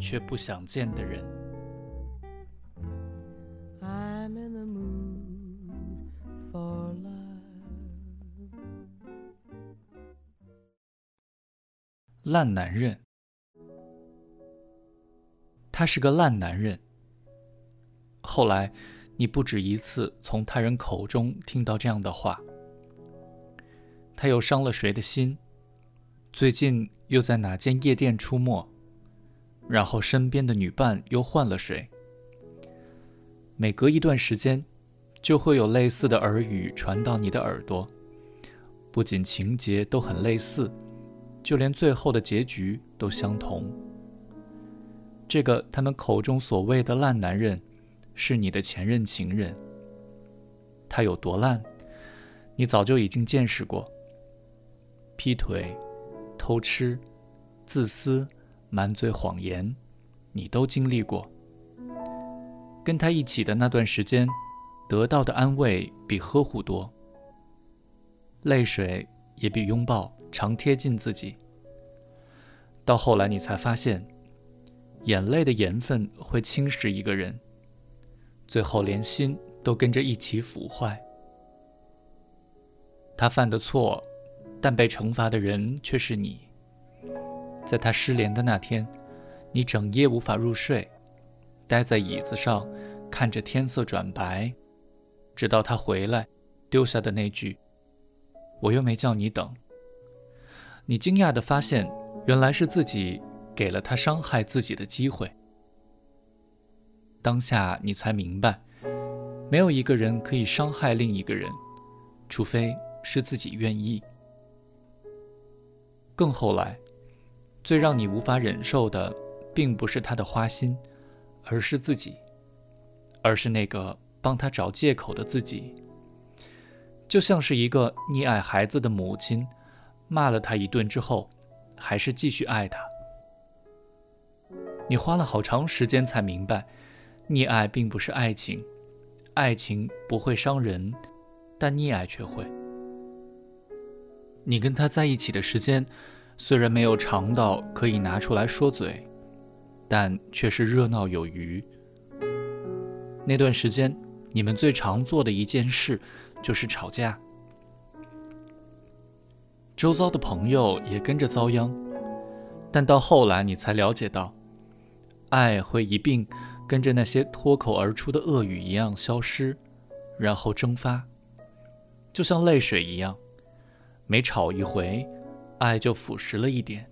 却不想见的人。烂男人，他是个烂男人。后来，你不止一次从他人口中听到这样的话。他又伤了谁的心？最近又在哪间夜店出没？然后身边的女伴又换了谁？每隔一段时间，就会有类似的耳语传到你的耳朵，不仅情节都很类似，就连最后的结局都相同。这个他们口中所谓的烂男人，是你的前任情人。他有多烂，你早就已经见识过。劈腿。偷吃、自私、满嘴谎言，你都经历过。跟他一起的那段时间，得到的安慰比呵护多，泪水也比拥抱常贴近自己。到后来，你才发现，眼泪的盐分会侵蚀一个人，最后连心都跟着一起腐坏。他犯的错。但被惩罚的人却是你。在他失联的那天，你整夜无法入睡，待在椅子上，看着天色转白，直到他回来，丢下的那句“我又没叫你等”。你惊讶地发现，原来是自己给了他伤害自己的机会。当下你才明白，没有一个人可以伤害另一个人，除非是自己愿意。更后来，最让你无法忍受的，并不是他的花心，而是自己，而是那个帮他找借口的自己。就像是一个溺爱孩子的母亲，骂了他一顿之后，还是继续爱他。你花了好长时间才明白，溺爱并不是爱情，爱情不会伤人，但溺爱却会。你跟他在一起的时间，虽然没有长到可以拿出来说嘴，但却是热闹有余。那段时间，你们最常做的一件事就是吵架，周遭的朋友也跟着遭殃。但到后来，你才了解到，爱会一并跟着那些脱口而出的恶语一样消失，然后蒸发，就像泪水一样。每吵一回，爱就腐蚀了一点，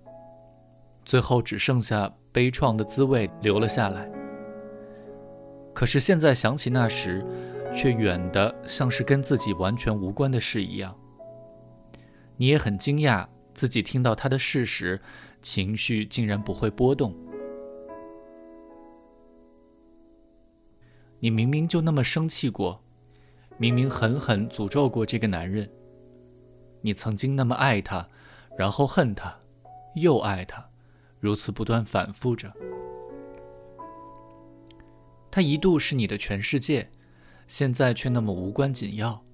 最后只剩下悲怆的滋味留了下来。可是现在想起那时，却远的像是跟自己完全无关的事一样。你也很惊讶，自己听到他的事时，情绪竟然不会波动。你明明就那么生气过，明明狠狠诅咒过这个男人。你曾经那么爱他，然后恨他，又爱他，如此不断反复着。他一度是你的全世界，现在却那么无关紧要。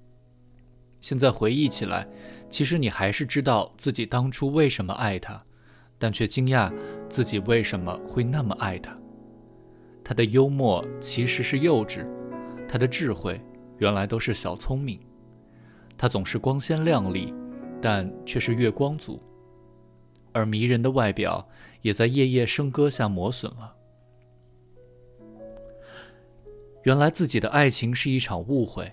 现在回忆起来，其实你还是知道自己当初为什么爱他，但却惊讶自己为什么会那么爱他。他的幽默其实是幼稚，他的智慧原来都是小聪明。他总是光鲜亮丽，但却是月光族，而迷人的外表也在夜夜笙歌下磨损了。原来自己的爱情是一场误会，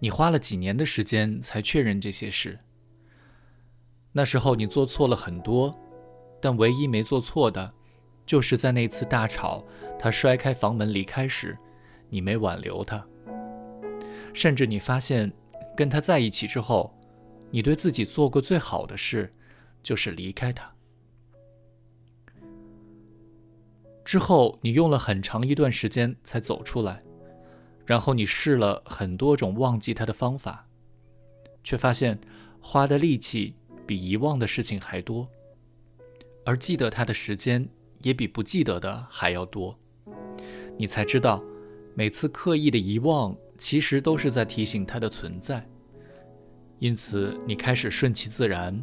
你花了几年的时间才确认这些事。那时候你做错了很多，但唯一没做错的，就是在那次大吵，他摔开房门离开时，你没挽留他，甚至你发现。跟他在一起之后，你对自己做过最好的事，就是离开他。之后你用了很长一段时间才走出来，然后你试了很多种忘记他的方法，却发现花的力气比遗忘的事情还多，而记得他的时间也比不记得的还要多。你才知道，每次刻意的遗忘，其实都是在提醒他的存在。因此，你开始顺其自然，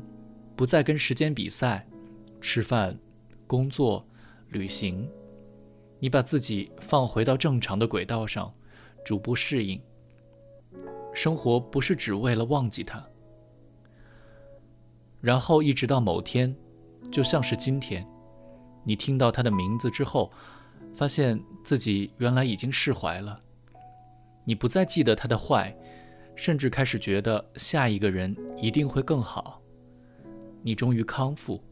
不再跟时间比赛，吃饭、工作。旅行，你把自己放回到正常的轨道上，逐步适应。生活不是只为了忘记他，然后一直到某天，就像是今天，你听到他的名字之后，发现自己原来已经释怀了。你不再记得他的坏，甚至开始觉得下一个人一定会更好。你终于康复。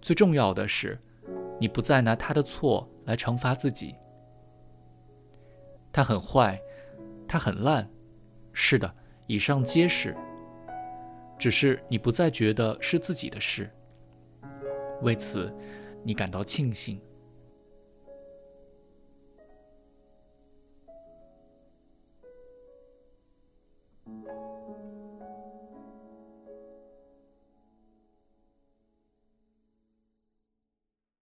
最重要的是。你不再拿他的错来惩罚自己。他很坏，他很烂，是的，以上皆是。只是你不再觉得是自己的事，为此，你感到庆幸。